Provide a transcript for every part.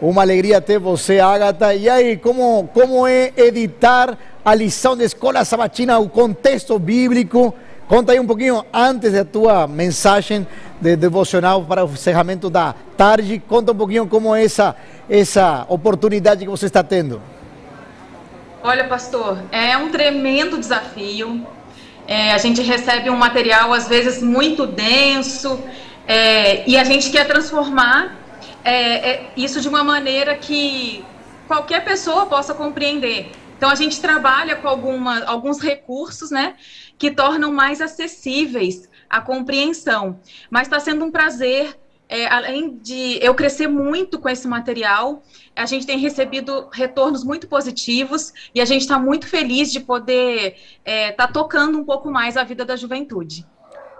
Uma alegria ter você, Agatha. E aí, como, como é editar a lição de escola sabatina, o contexto bíblico? Conta aí um pouquinho antes da tua mensagem de devocional para o encerramento da tarde. Conta um pouquinho como é essa, essa oportunidade que você está tendo. Olha, pastor, é um tremendo desafio. É, a gente recebe um material, às vezes, muito denso, é, e a gente quer transformar é, é, isso de uma maneira que qualquer pessoa possa compreender. Então, a gente trabalha com alguma, alguns recursos, né, que tornam mais acessíveis a compreensão. Mas está sendo um prazer é, além de eu crescer muito com esse material, a gente tem recebido retornos muito positivos e a gente está muito feliz de poder estar é, tá tocando um pouco mais a vida da juventude.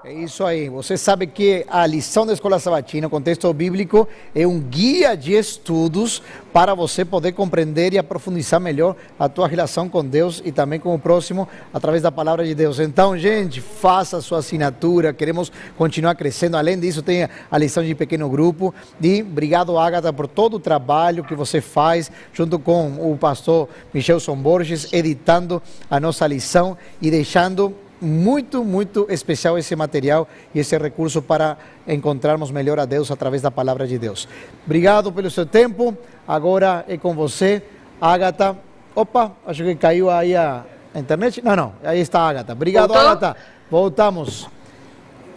É isso aí. Você sabe que a lição da Escola Sabatina, o contexto bíblico, é um guia de estudos para você poder compreender e aprofundizar melhor a tua relação com Deus e também com o próximo através da palavra de Deus. Então, gente, faça a sua assinatura. Queremos continuar crescendo. Além disso, tem a lição de pequeno grupo. E obrigado, Agatha, por todo o trabalho que você faz junto com o pastor Michelson Borges, editando a nossa lição e deixando muito, muito especial esse material e esse recurso para encontrarmos melhor a Deus através da palavra de Deus. Obrigado pelo seu tempo. Agora é com você, Agatha. Opa, acho que caiu aí a internet. Não, não, aí está a Agatha. Obrigado, Voltou? Agatha. Voltamos.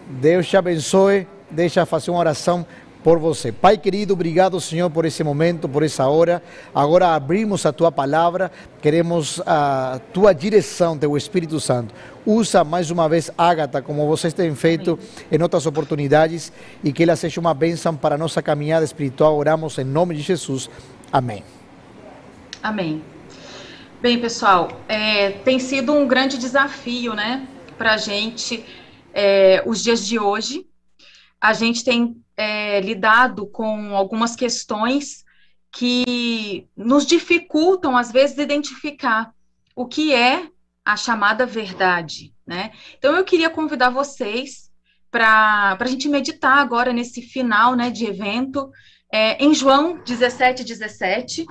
Deus te abençoe. Deixa fazer uma oração por você. Pai querido, obrigado, Senhor, por esse momento, por essa hora. Agora abrimos a tua palavra, queremos a tua direção, teu Espírito Santo. Usa mais uma vez Ágata, como vocês têm feito em outras oportunidades, e que ela seja uma bênção para a nossa caminhada espiritual. Oramos em nome de Jesus. Amém. Amém. Bem, pessoal, é, tem sido um grande desafio, né, para a gente, é, os dias de hoje. A gente tem é, lidado com algumas questões que nos dificultam, às vezes, identificar o que é a chamada verdade, né? Então, eu queria convidar vocês para a gente meditar agora nesse final né, de evento, é, em João 17, 17,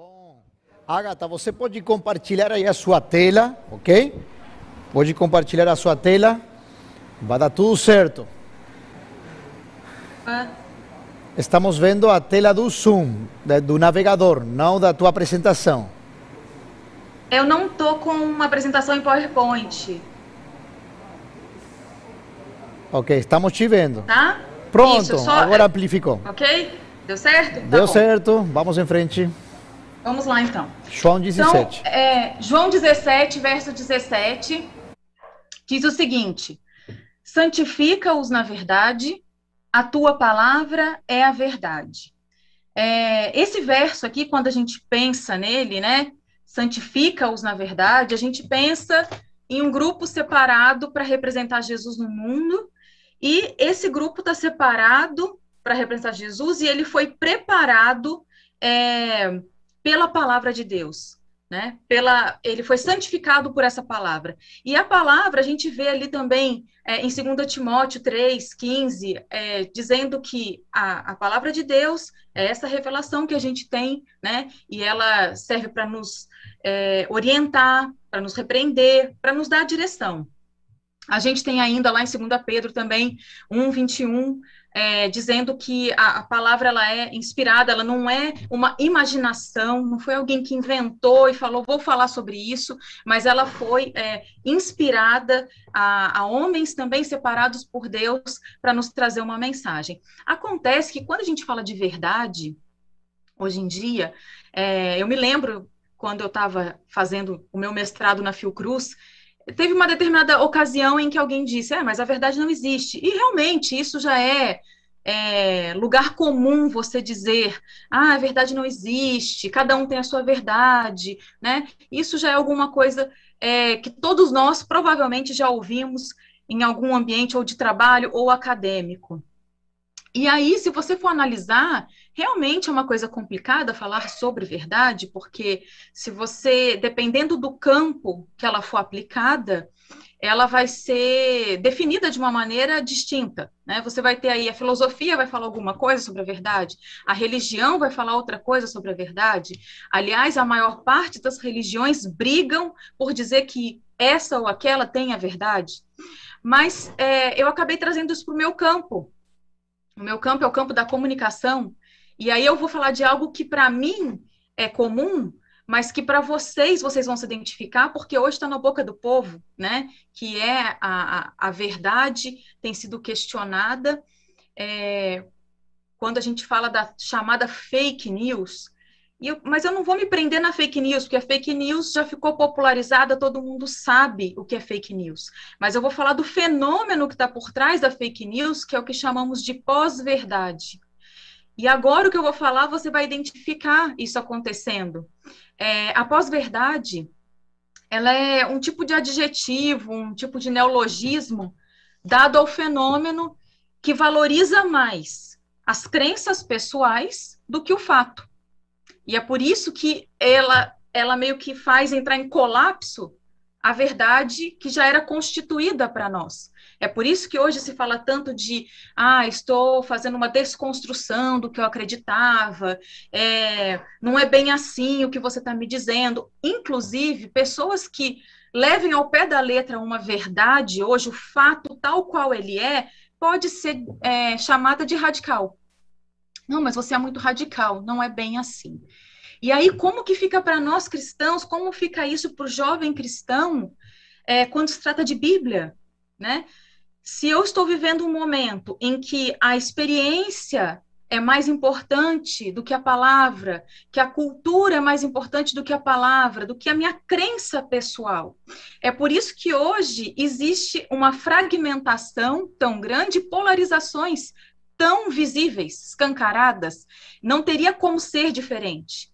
bom. Agatha, você pode compartilhar aí a sua tela, ok? Pode compartilhar a sua tela. Vai dar tudo certo. Ah. Estamos vendo a tela do Zoom, do navegador, não da tua apresentação. Eu não tô com uma apresentação em PowerPoint. Ok, estamos te vendo. Tá? Pronto, Isso, só... agora amplificou. Ok? Deu certo? Tá Deu certo, vamos em frente. Vamos lá então. João 17. Então, é, João 17, verso 17, diz o seguinte: Santifica-os na verdade, a tua palavra é a verdade. É, esse verso aqui, quando a gente pensa nele, né? Santifica-os na verdade, a gente pensa em um grupo separado para representar Jesus no mundo, e esse grupo está separado para representar Jesus, e ele foi preparado é, pela palavra de Deus, né? Pela, ele foi santificado por essa palavra. E a palavra a gente vê ali também é, em 2 Timóteo 3, 15, é, dizendo que a, a palavra de Deus é essa revelação que a gente tem, né? E ela serve para nos é, orientar, para nos repreender, para nos dar direção. A gente tem ainda lá em 2 Pedro também 1, 21, é, dizendo que a, a, palavra ela é inspirada, ela não é uma imaginação, não foi alguém que inventou e falou, vou falar sobre isso, mas ela foi é, inspirada a, a, homens também separados por Deus para nos trazer uma mensagem. Acontece que quando a gente fala de verdade, hoje em dia, é, eu me lembro quando eu estava fazendo o meu mestrado na Fiocruz, teve uma determinada ocasião em que alguém disse, é, mas a verdade não existe. E realmente isso já é é, lugar comum você dizer, ah, a verdade não existe, cada um tem a sua verdade, né? Isso já é alguma coisa é, que todos nós provavelmente já ouvimos em algum ambiente ou de trabalho ou acadêmico. E aí, se você for analisar, realmente é uma coisa complicada falar sobre verdade, porque se você, dependendo do campo que ela for aplicada, ela vai ser definida de uma maneira distinta. Né? Você vai ter aí a filosofia vai falar alguma coisa sobre a verdade, a religião vai falar outra coisa sobre a verdade. Aliás, a maior parte das religiões brigam por dizer que essa ou aquela tem a verdade. Mas é, eu acabei trazendo isso para o meu campo. O meu campo é o campo da comunicação. E aí eu vou falar de algo que para mim é comum, mas que para vocês, vocês vão se identificar, porque hoje está na boca do povo, né? Que é a, a, a verdade tem sido questionada. É, quando a gente fala da chamada fake news, eu, mas eu não vou me prender na fake news, porque a fake news já ficou popularizada, todo mundo sabe o que é fake news. Mas eu vou falar do fenômeno que está por trás da fake news, que é o que chamamos de pós-verdade. E agora o que eu vou falar, você vai identificar isso acontecendo. É, a pós-verdade, ela é um tipo de adjetivo, um tipo de neologismo dado ao fenômeno que valoriza mais as crenças pessoais do que o fato. E é por isso que ela, ela meio que faz entrar em colapso a verdade que já era constituída para nós. É por isso que hoje se fala tanto de, ah, estou fazendo uma desconstrução do que eu acreditava, é, não é bem assim o que você está me dizendo. Inclusive, pessoas que levem ao pé da letra uma verdade, hoje o fato tal qual ele é, pode ser é, chamada de radical. Não, mas você é muito radical, não é bem assim. E aí, como que fica para nós cristãos, como fica isso para o jovem cristão é, quando se trata de Bíblia, né? Se eu estou vivendo um momento em que a experiência é mais importante do que a palavra, que a cultura é mais importante do que a palavra, do que a minha crença pessoal. É por isso que hoje existe uma fragmentação tão grande, polarizações tão visíveis, escancaradas, não teria como ser diferente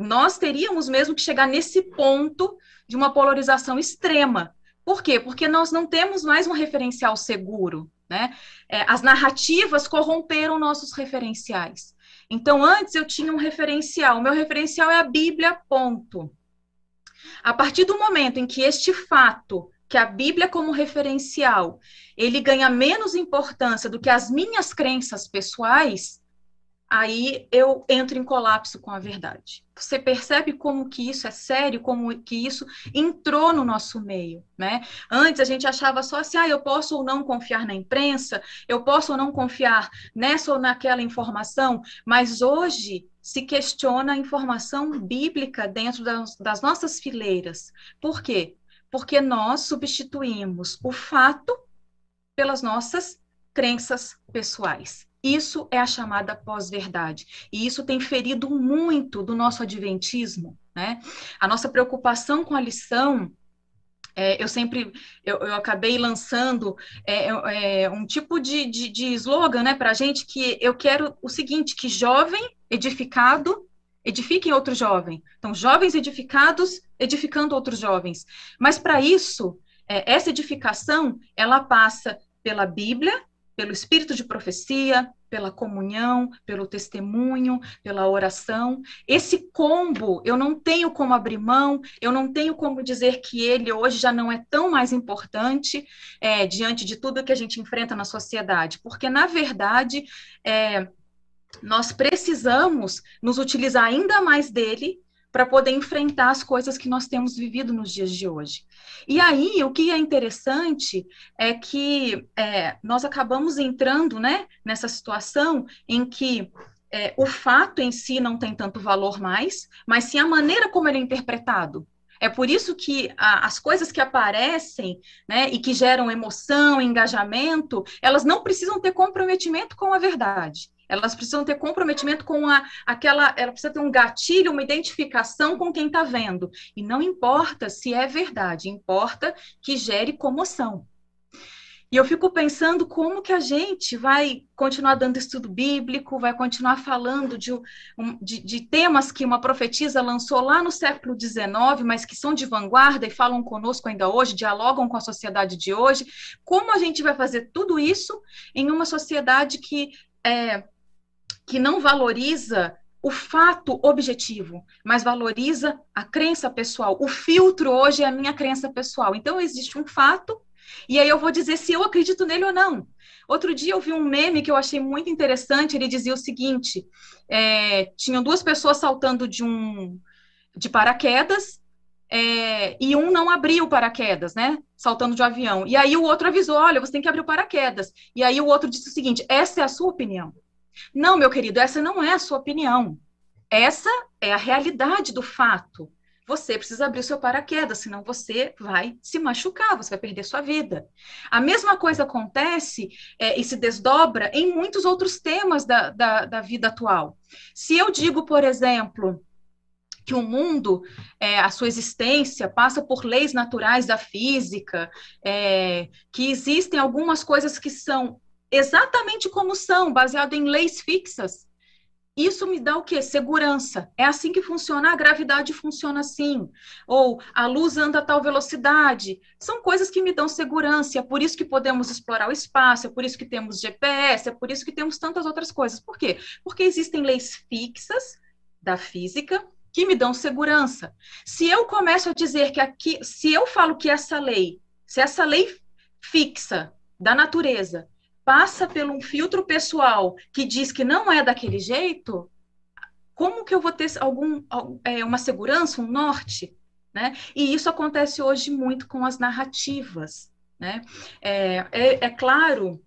nós teríamos mesmo que chegar nesse ponto de uma polarização extrema. Por quê? Porque nós não temos mais um referencial seguro. Né? É, as narrativas corromperam nossos referenciais. Então, antes eu tinha um referencial, o meu referencial é a Bíblia, ponto. A partir do momento em que este fato, que a Bíblia como referencial, ele ganha menos importância do que as minhas crenças pessoais, aí eu entro em colapso com a verdade. Você percebe como que isso é sério, como que isso entrou no nosso meio, né? Antes a gente achava só assim, ah, eu posso ou não confiar na imprensa, eu posso ou não confiar nessa ou naquela informação, mas hoje se questiona a informação bíblica dentro das, das nossas fileiras. Por quê? Porque nós substituímos o fato pelas nossas crenças pessoais. Isso é a chamada pós-verdade. E isso tem ferido muito do nosso adventismo. Né? A nossa preocupação com a lição é, eu sempre eu, eu acabei lançando é, é, é um tipo de, de, de slogan né, para a gente que eu quero o seguinte: que jovem edificado edifiquem outro jovem. Então, jovens edificados edificando outros jovens. Mas para isso, é, essa edificação ela passa pela Bíblia, pelo espírito de profecia, pela comunhão, pelo testemunho, pela oração. Esse combo, eu não tenho como abrir mão, eu não tenho como dizer que ele hoje já não é tão mais importante é, diante de tudo que a gente enfrenta na sociedade, porque, na verdade, é, nós precisamos nos utilizar ainda mais dele para poder enfrentar as coisas que nós temos vivido nos dias de hoje. E aí, o que é interessante é que é, nós acabamos entrando né, nessa situação em que é, o fato em si não tem tanto valor mais, mas sim a maneira como ele é interpretado. É por isso que a, as coisas que aparecem né, e que geram emoção, engajamento, elas não precisam ter comprometimento com a verdade. Elas precisam ter comprometimento com a, aquela. Ela precisa ter um gatilho, uma identificação com quem está vendo. E não importa se é verdade, importa que gere comoção. E eu fico pensando como que a gente vai continuar dando estudo bíblico, vai continuar falando de, de, de, temas que uma profetisa lançou lá no século XIX, mas que são de vanguarda e falam conosco ainda hoje, dialogam com a sociedade de hoje. Como a gente vai fazer tudo isso em uma sociedade que, é, que não valoriza o fato objetivo, mas valoriza a crença pessoal. O filtro hoje é a minha crença pessoal. Então, existe um fato e aí eu vou dizer se eu acredito nele ou não. Outro dia eu vi um meme que eu achei muito interessante. Ele dizia o seguinte: é, tinham duas pessoas saltando de um de paraquedas é, e um não abriu o paraquedas, né? Saltando de um avião. E aí o outro avisou: olha, você tem que abrir o paraquedas. E aí o outro disse o seguinte: essa é a sua opinião. Não, meu querido, essa não é a sua opinião. Essa é a realidade do fato você precisa abrir o seu paraquedas, senão você vai se machucar, você vai perder sua vida. A mesma coisa acontece é, e se desdobra em muitos outros temas da, da, da vida atual. Se eu digo, por exemplo, que o mundo, é, a sua existência, passa por leis naturais da física, é, que existem algumas coisas que são exatamente como são, baseado em leis fixas. Isso me dá o quê? Segurança. É assim que funciona. A gravidade funciona assim. Ou a luz anda a tal velocidade. São coisas que me dão segurança. É por isso que podemos explorar o espaço, é por isso que temos GPS, é por isso que temos tantas outras coisas. Por quê? Porque existem leis fixas da física que me dão segurança. Se eu começo a dizer que aqui, se eu falo que essa lei, se essa lei fixa da natureza passa por um filtro pessoal que diz que não é daquele jeito, como que eu vou ter algum, é, uma segurança, um norte? Né? E isso acontece hoje muito com as narrativas. Né? É, é, é claro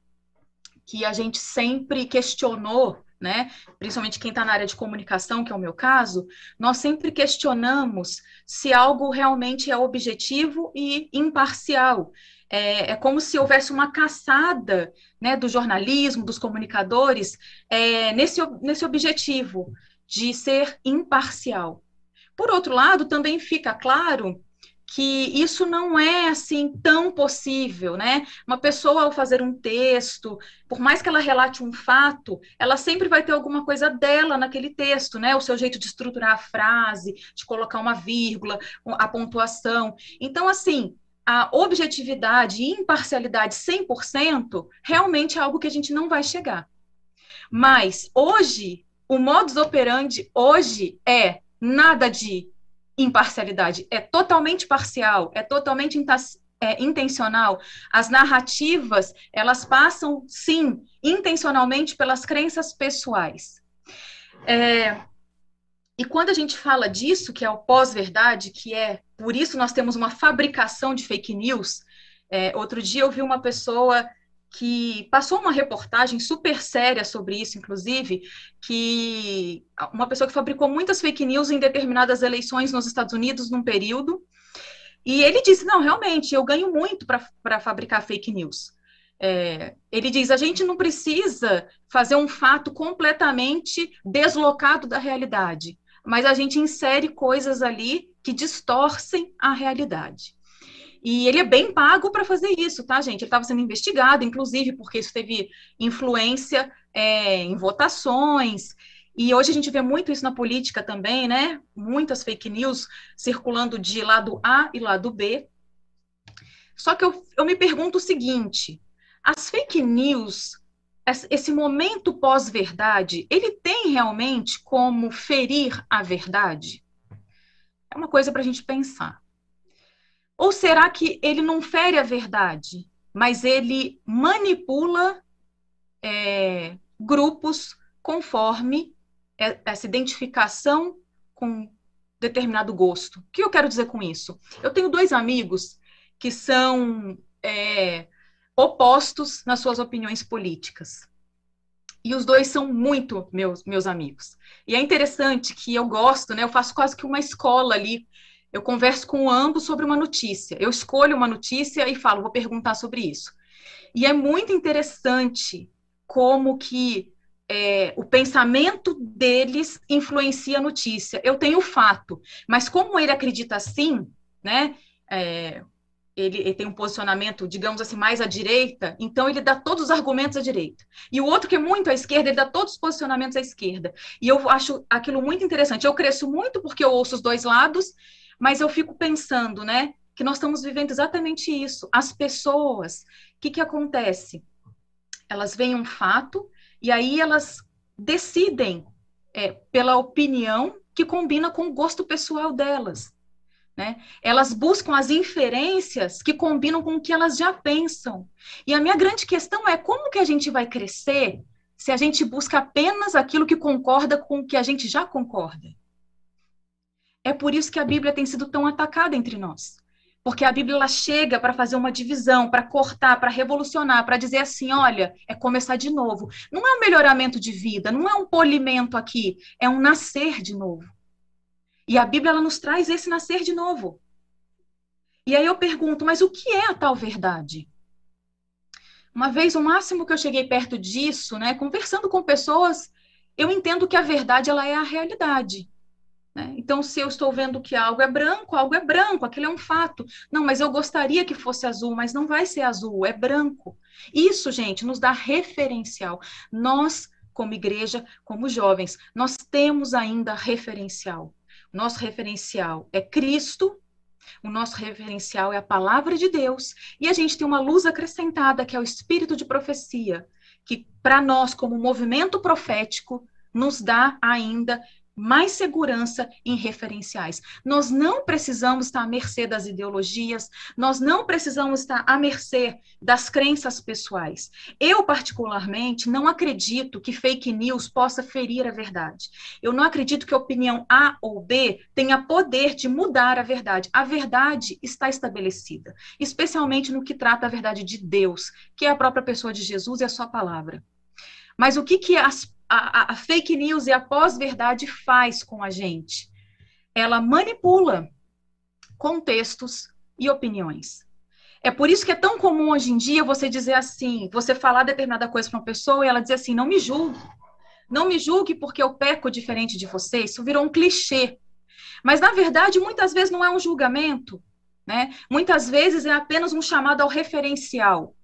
que a gente sempre questionou né? Principalmente quem está na área de comunicação, que é o meu caso, nós sempre questionamos se algo realmente é objetivo e imparcial é, é como se houvesse uma caçada né, do jornalismo, dos comunicadores, é, nesse, nesse objetivo de ser imparcial. Por outro lado, também fica claro que isso não é assim tão possível, né? Uma pessoa ao fazer um texto, por mais que ela relate um fato, ela sempre vai ter alguma coisa dela naquele texto, né? O seu jeito de estruturar a frase, de colocar uma vírgula, a pontuação. Então, assim, a objetividade e imparcialidade 100% realmente é algo que a gente não vai chegar. Mas hoje, o modus operandi hoje é nada de imparcialidade, é totalmente parcial, é totalmente é, intencional. As narrativas, elas passam, sim, intencionalmente pelas crenças pessoais. É, e quando a gente fala disso, que é o pós-verdade, que é por isso nós temos uma fabricação de fake news. É, outro dia eu vi uma pessoa que passou uma reportagem super séria sobre isso, inclusive, que uma pessoa que fabricou muitas fake news em determinadas eleições nos Estados Unidos num período. E ele disse: não, realmente, eu ganho muito para fabricar fake news. É, ele diz: a gente não precisa fazer um fato completamente deslocado da realidade mas a gente insere coisas ali que distorcem a realidade. E ele é bem pago para fazer isso, tá, gente? Ele estava sendo investigado, inclusive, porque isso teve influência é, em votações. E hoje a gente vê muito isso na política também, né? Muitas fake news circulando de lado A e lado B. Só que eu, eu me pergunto o seguinte: as fake news esse momento pós-verdade, ele tem realmente como ferir a verdade? É uma coisa para a gente pensar. Ou será que ele não fere a verdade, mas ele manipula é, grupos conforme essa identificação com determinado gosto? O que eu quero dizer com isso? Eu tenho dois amigos que são é, opostos nas suas opiniões políticas. E os dois são muito meus, meus amigos. E é interessante que eu gosto, né? Eu faço quase que uma escola ali. Eu converso com ambos sobre uma notícia. Eu escolho uma notícia e falo, vou perguntar sobre isso. E é muito interessante como que é, o pensamento deles influencia a notícia. Eu tenho o fato, mas como ele acredita assim, né? É, ele, ele, tem um posicionamento, digamos assim, mais à direita, então ele dá todos os argumentos à direita. E o outro que é muito à esquerda, ele dá todos os posicionamentos à esquerda. E eu acho aquilo muito interessante. Eu cresço muito porque eu ouço os dois lados, mas eu fico pensando, né, que nós estamos vivendo exatamente isso. As pessoas, o que, que acontece? Elas veem um fato e aí elas decidem é, pela opinião que combina com o gosto pessoal delas. Né? Elas buscam as inferências que combinam com o que elas já pensam. E a minha grande questão é como que a gente vai crescer se a gente busca apenas aquilo que concorda com o que a gente já concorda. É por isso que a Bíblia tem sido tão atacada entre nós. Porque a Bíblia ela chega para fazer uma divisão, para cortar, para revolucionar, para dizer assim: olha, é começar de novo. Não é um melhoramento de vida, não é um polimento aqui, é um nascer de novo. E a Bíblia ela nos traz esse nascer de novo. E aí eu pergunto, mas o que é a tal verdade? Uma vez, o máximo que eu cheguei perto disso, né, conversando com pessoas, eu entendo que a verdade ela é a realidade. Né? Então, se eu estou vendo que algo é branco, algo é branco, aquilo é um fato. Não, mas eu gostaria que fosse azul, mas não vai ser azul, é branco. Isso, gente, nos dá referencial. Nós, como igreja, como jovens, nós temos ainda referencial. Nosso referencial é Cristo, o nosso referencial é a palavra de Deus, e a gente tem uma luz acrescentada, que é o espírito de profecia, que para nós, como movimento profético, nos dá ainda mais segurança em referenciais. Nós não precisamos estar à mercê das ideologias, nós não precisamos estar à mercê das crenças pessoais. Eu, particularmente, não acredito que fake news possa ferir a verdade. Eu não acredito que a opinião A ou B tenha poder de mudar a verdade. A verdade está estabelecida, especialmente no que trata a verdade de Deus, que é a própria pessoa de Jesus e a sua palavra. Mas o que, que as a, a fake news e a pós-verdade faz com a gente? Ela manipula contextos e opiniões. É por isso que é tão comum hoje em dia você dizer assim, você falar determinada coisa para uma pessoa e ela dizer assim, não me julgue. Não me julgue porque eu peco diferente de você. Isso virou um clichê. Mas, na verdade, muitas vezes não é um julgamento. Né? Muitas vezes é apenas um chamado ao referencial.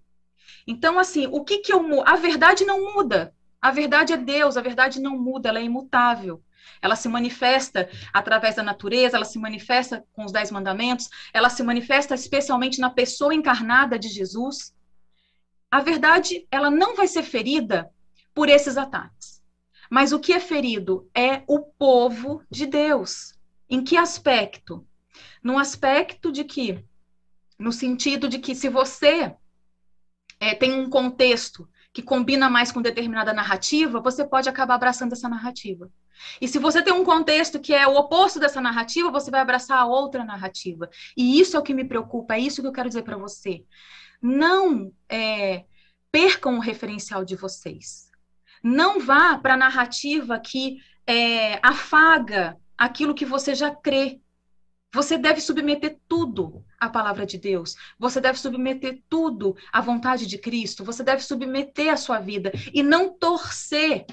Então, assim, o que que eu... A verdade não muda. A verdade é Deus, a verdade não muda, ela é imutável. Ela se manifesta através da natureza, ela se manifesta com os dez mandamentos, ela se manifesta especialmente na pessoa encarnada de Jesus. A verdade, ela não vai ser ferida por esses ataques. Mas o que é ferido é o povo de Deus. Em que aspecto? No aspecto de que, no sentido de que se você é, tem um contexto que combina mais com determinada narrativa, você pode acabar abraçando essa narrativa. E se você tem um contexto que é o oposto dessa narrativa, você vai abraçar a outra narrativa. E isso é o que me preocupa, é isso que eu quero dizer para você. Não é, percam o referencial de vocês. Não vá para a narrativa que é, afaga aquilo que você já crê. Você deve submeter tudo à palavra de Deus. Você deve submeter tudo à vontade de Cristo. Você deve submeter a sua vida e não torcer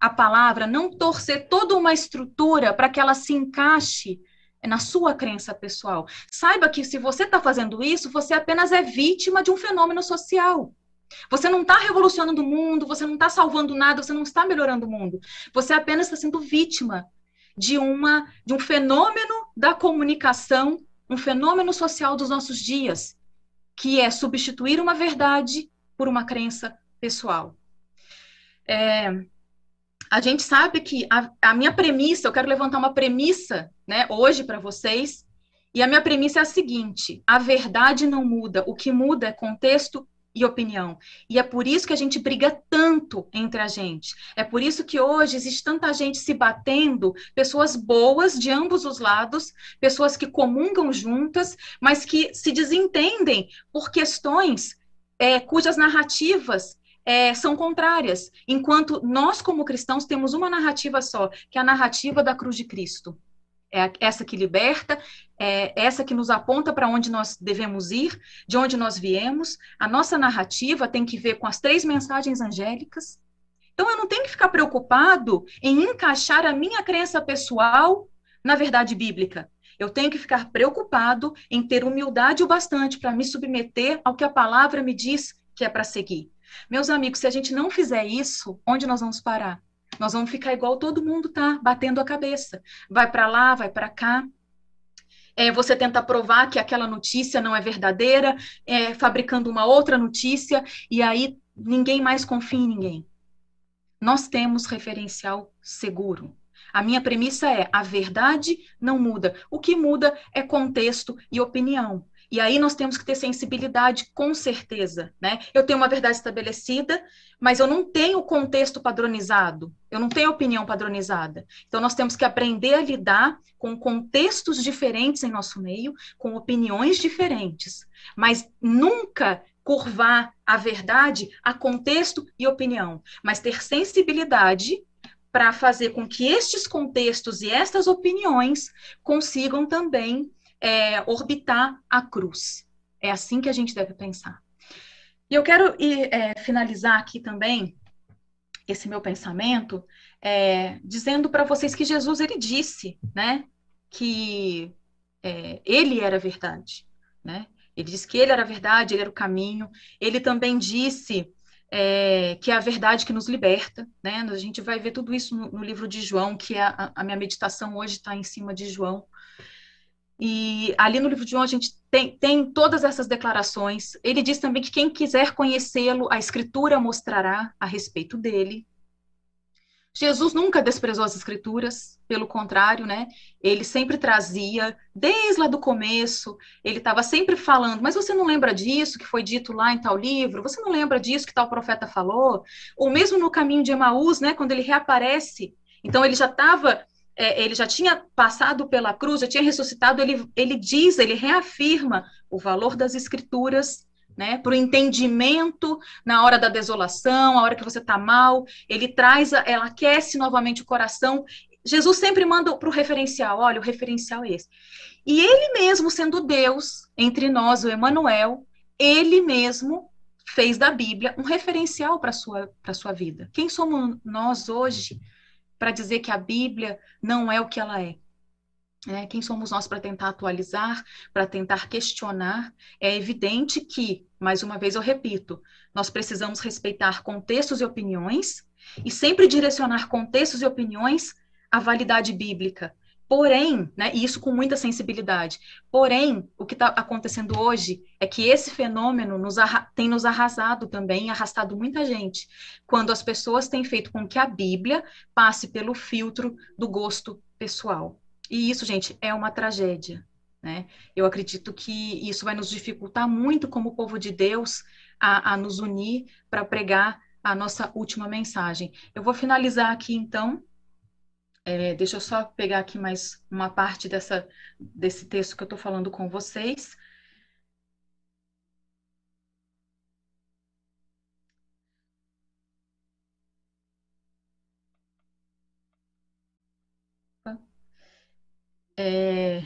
a palavra, não torcer toda uma estrutura para que ela se encaixe na sua crença pessoal. Saiba que se você está fazendo isso, você apenas é vítima de um fenômeno social. Você não está revolucionando o mundo, você não está salvando nada, você não está melhorando o mundo. Você apenas está sendo vítima de, uma, de um fenômeno da comunicação, um fenômeno social dos nossos dias, que é substituir uma verdade por uma crença pessoal. É, a gente sabe que a, a, minha premissa, eu quero levantar uma premissa né, hoje para vocês, e a minha premissa é a seguinte: a verdade não muda, o que muda é contexto e opinião. E é por isso que a gente briga tanto entre a gente. É por isso que hoje existe tanta gente se batendo, pessoas boas de ambos os lados, pessoas que comungam juntas, mas que se desentendem por questões é, cujas narrativas é, são contrárias, enquanto nós, como cristãos, temos uma narrativa só, que é a narrativa da cruz de Cristo é essa que liberta, é essa que nos aponta para onde nós devemos ir, de onde nós viemos. A nossa narrativa tem que ver com as três mensagens angélicas. Então, eu não tenho que ficar preocupado em encaixar a minha crença pessoal na verdade bíblica. Eu tenho que ficar preocupado em ter humildade o bastante para me submeter ao que a palavra me diz que é para seguir. Meus amigos, se a gente não fizer isso, onde nós vamos parar? Nós vamos ficar igual todo mundo tá, batendo a cabeça. Vai para lá, vai para cá. É, você tenta provar que aquela notícia não é verdadeira, é, fabricando uma outra notícia, e aí ninguém mais confia em ninguém. Nós temos referencial seguro. A minha premissa é: a verdade não muda. O que muda é contexto e opinião. E aí nós temos que ter sensibilidade, com certeza, né? Eu tenho uma verdade estabelecida, mas eu não tenho contexto padronizado, eu não tenho opinião padronizada. Então nós temos que aprender a lidar com contextos diferentes em nosso meio, com opiniões diferentes, mas nunca curvar a verdade a contexto e opinião, mas ter sensibilidade para fazer com que estes contextos e estas opiniões consigam também é, orbitar a cruz. É assim que a gente deve pensar. E eu quero é, finalizar aqui também esse meu pensamento é, dizendo para vocês que Jesus ele disse, né, que é, ele era a verdade, né? Ele disse que ele era a verdade, ele era o caminho. Ele também disse é, que é a verdade que nos liberta, né? A gente vai ver tudo isso no, no livro de João, que é a, a minha meditação hoje está em cima de João. E ali no livro de João a gente tem, tem todas essas declarações. Ele diz também que quem quiser conhecê-lo, a Escritura mostrará a respeito dele. Jesus nunca desprezou as escrituras, pelo contrário, né? Ele sempre trazia, desde lá do começo, ele estava sempre falando, mas você não lembra disso que foi dito lá em tal livro? Você não lembra disso que tal profeta falou? Ou mesmo no caminho de Emaús, né, quando ele reaparece, então ele já estava é, ele já tinha passado pela cruz, já tinha ressuscitado, ele, ele diz, ele reafirma o valor das escrituras, né, para o entendimento na hora da desolação, a hora que você está mal, ele traz, ela aquece novamente o coração. Jesus sempre manda para o referencial, olha, o referencial é esse. E ele mesmo, sendo Deus entre nós, o Emanuel, ele mesmo fez da Bíblia um referencial para a sua, sua vida. Quem somos nós hoje para dizer que a Bíblia não é o que ela é. é quem somos nós para tentar atualizar, para tentar questionar? É evidente que, mais uma vez eu repito, nós precisamos respeitar contextos e opiniões e sempre direcionar contextos e opiniões à validade bíblica. Porém, né, e isso com muita sensibilidade, porém, o que está acontecendo hoje é que esse fenômeno nos tem nos arrasado também, arrastado muita gente, quando as pessoas têm feito com que a Bíblia passe pelo filtro do gosto pessoal. E isso, gente, é uma tragédia. Né? Eu acredito que isso vai nos dificultar muito como povo de Deus a, a nos unir para pregar a nossa última mensagem. Eu vou finalizar aqui, então, é, deixa eu só pegar aqui mais uma parte dessa, desse texto que eu estou falando com vocês. É,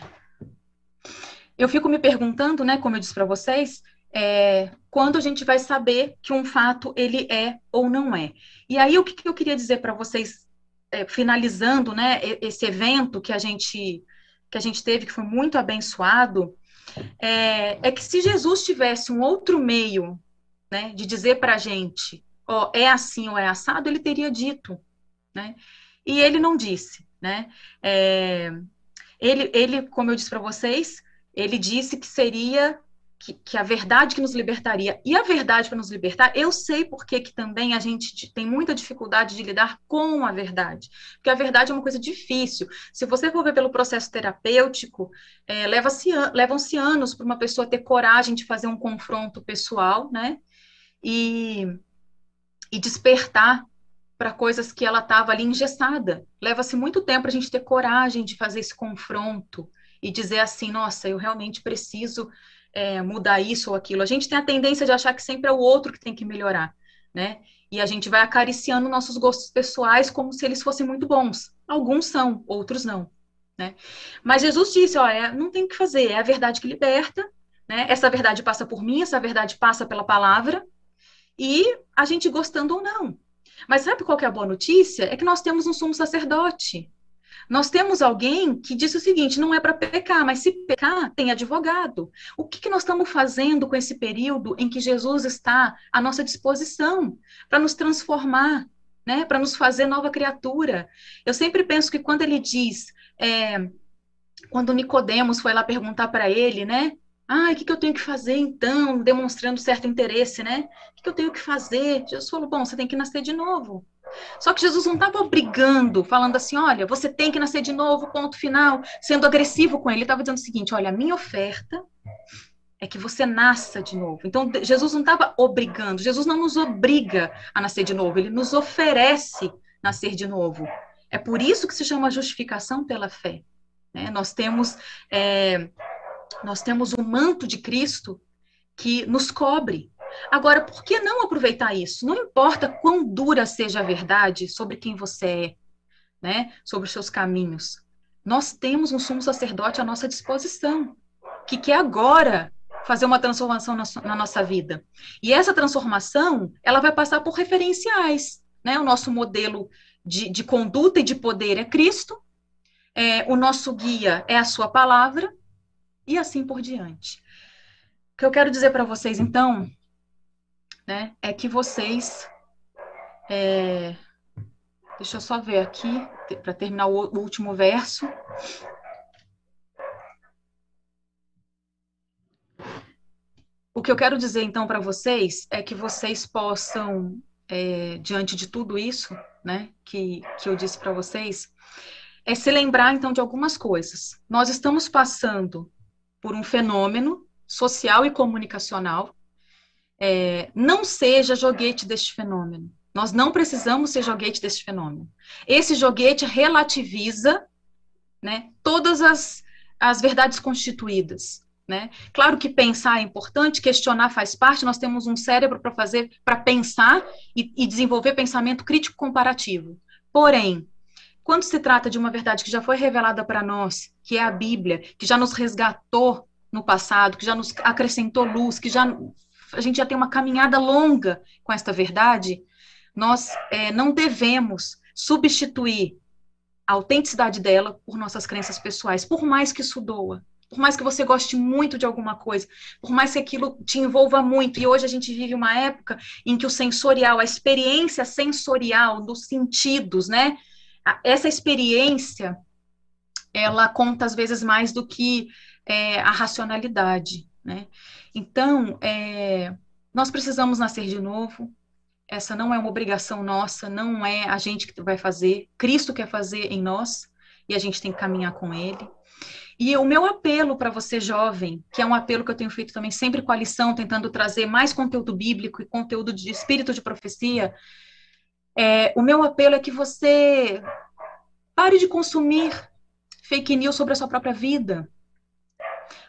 eu fico me perguntando, né, como eu disse para vocês, é, quando a gente vai saber que um fato ele é ou não é. E aí o que, que eu queria dizer para vocês é, finalizando, né, esse evento que a gente que a gente teve, que foi muito abençoado, é, é que se Jesus tivesse um outro meio, né, de dizer para a gente, ó, é assim ou é assado, ele teria dito, né? E ele não disse, né? É, ele, ele, como eu disse para vocês, ele disse que seria que, que, a verdade que nos libertaria e a verdade para nos libertar, eu sei porque que também a gente tem muita dificuldade de lidar com a verdade, porque a verdade é uma coisa difícil. Se você for ver pelo processo terapêutico, é, leva-se levam-se anos para uma pessoa ter coragem de fazer um confronto pessoal, né? E, e despertar para coisas que ela estava ali engessada. Leva-se muito tempo para a gente ter coragem de fazer esse confronto e dizer assim, nossa, eu realmente preciso é, mudar isso ou aquilo. A gente tem a tendência de achar que sempre é o outro que tem que melhorar, né? E a gente vai acariciando nossos gostos pessoais como se eles fossem muito bons. Alguns são, outros não, né? Mas Jesus disse, olha, não tem o que fazer, é a verdade que liberta, né? Essa verdade passa por mim, essa verdade passa pela palavra, e a gente gostando ou não. Mas sabe qual que é a boa notícia? É que nós temos um sumo sacerdote. Nós temos alguém que diz o seguinte: não é para pecar, mas se pecar, tem advogado. O que, que nós estamos fazendo com esse período em que Jesus está à nossa disposição para nos transformar, né, para nos fazer nova criatura? Eu sempre penso que quando ele diz, é, quando Nicodemos foi lá perguntar para ele, né? Ah, o que, que eu tenho que fazer então? Demonstrando certo interesse, né? O que, que eu tenho que fazer? Jesus falou: bom, você tem que nascer de novo. Só que Jesus não estava obrigando, falando assim: olha, você tem que nascer de novo, ponto final, sendo agressivo com ele. Ele estava dizendo o seguinte: olha, a minha oferta é que você nasça de novo. Então, Jesus não estava obrigando, Jesus não nos obriga a nascer de novo, ele nos oferece nascer de novo. É por isso que se chama justificação pela fé. Né? Nós temos é, nós temos o manto de Cristo que nos cobre. Agora, por que não aproveitar isso? Não importa quão dura seja a verdade sobre quem você é, né? Sobre os seus caminhos. Nós temos um sumo sacerdote à nossa disposição, que quer agora fazer uma transformação na, na nossa vida. E essa transformação, ela vai passar por referenciais, né? O nosso modelo de, de conduta e de poder é Cristo, é, o nosso guia é a sua palavra, e assim por diante. O que eu quero dizer para vocês, então, né, é que vocês. É, deixa eu só ver aqui, para terminar o, último verso. O que eu quero dizer, então, para vocês é que vocês possam, é, diante de tudo isso, né, que, que eu disse para vocês, é se lembrar, então, de algumas coisas. Nós estamos passando por um fenômeno social e comunicacional. É, não seja joguete deste fenômeno. Nós não precisamos ser joguete deste fenômeno. Esse joguete relativiza né, todas as, as verdades constituídas. Né? Claro que pensar é importante, questionar faz parte, nós temos um cérebro para fazer, para pensar e, e desenvolver pensamento crítico comparativo. Porém, quando se trata de uma verdade que já foi revelada para nós, que é a Bíblia, que já nos resgatou no passado, que já nos acrescentou luz, que já a gente já tem uma caminhada longa com esta verdade, nós é, não devemos substituir a autenticidade dela por nossas crenças pessoais, por mais que isso doa, por mais que você goste muito de alguma coisa, por mais que aquilo te envolva muito. E hoje a gente vive uma época em que o sensorial, a experiência sensorial dos sentidos, né, essa experiência ela conta às vezes mais do que é, a racionalidade, né? Então, é, nós precisamos nascer de novo. Essa não é uma obrigação nossa, não é a gente que vai fazer. Cristo quer fazer em nós e a gente tem que caminhar com Ele. E o meu apelo para você jovem, que é um apelo que eu tenho feito também sempre com a lição, tentando trazer mais conteúdo bíblico e conteúdo de espírito de profecia, é, o meu apelo é que você pare de consumir fake news sobre a sua própria vida.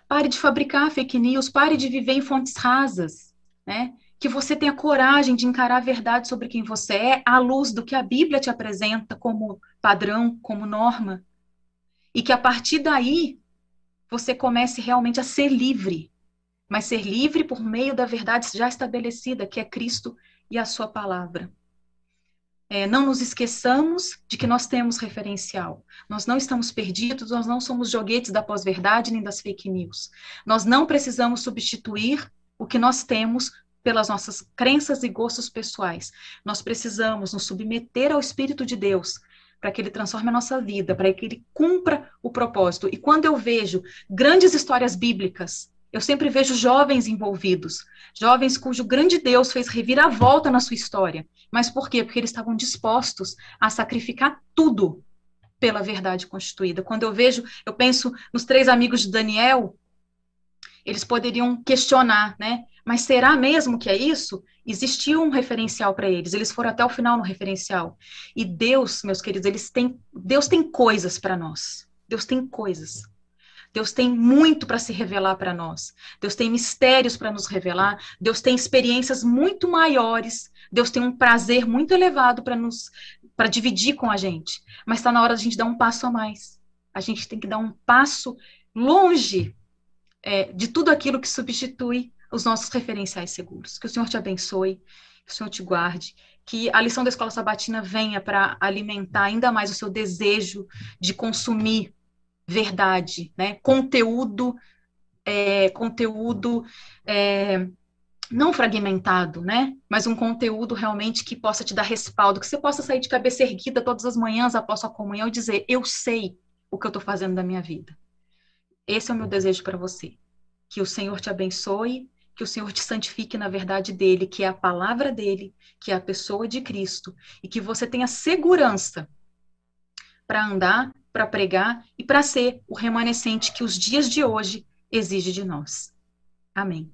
Pare de fabricar fake news, pare de viver em fontes rasas, né? Que você tenha coragem de encarar a verdade sobre quem você é à luz do que a Bíblia te apresenta como padrão, como norma. E que a partir daí você comece realmente a ser livre, mas ser livre por meio da verdade já estabelecida, que é Cristo e a sua palavra. É, não nos esqueçamos de que nós temos referencial. Nós não estamos perdidos, nós não somos joguetes da pós-verdade nem das fake news. Nós não precisamos substituir o que nós temos pelas nossas crenças e gostos pessoais. Nós precisamos nos submeter ao Espírito de Deus para que ele transforme a nossa vida, para que ele cumpra o propósito. E quando eu vejo grandes histórias bíblicas eu sempre vejo jovens envolvidos, jovens cujo grande Deus fez reviravolta na sua história. Mas por quê? Porque eles estavam dispostos a sacrificar tudo pela verdade constituída. Quando eu vejo, eu penso nos três amigos de Daniel, eles poderiam questionar, né? Mas será mesmo que é isso? Existia um referencial para eles. Eles foram até o final no referencial. E Deus, meus queridos, eles têm, Deus tem coisas para nós. Deus tem coisas. Deus tem muito para se revelar para nós. Deus tem mistérios para nos revelar. Deus tem experiências muito maiores. Deus tem um prazer muito elevado para nos para dividir com a gente. Mas está na hora de a gente dar um passo a mais. A gente tem que dar um passo longe é, de tudo aquilo que substitui os nossos referenciais seguros. Que o Senhor te abençoe, que o Senhor te guarde, que a lição da escola sabatina venha para alimentar ainda mais o seu desejo de consumir verdade, né? Conteúdo, é, conteúdo é, não fragmentado, né? Mas um conteúdo realmente que possa te dar respaldo, que você possa sair de cabeça erguida todas as manhãs após a comunhão e dizer: eu sei o que eu estou fazendo da minha vida. Esse é o meu desejo para você. Que o Senhor te abençoe, que o Senhor te santifique na verdade dele, que é a palavra dele, que é a pessoa de Cristo, e que você tenha segurança para andar, para pregar e para ser o remanescente que os dias de hoje exige de nós. Amém.